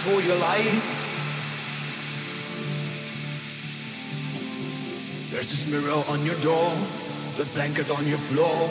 for your life. There's this mirror on your door, the blanket on your floor.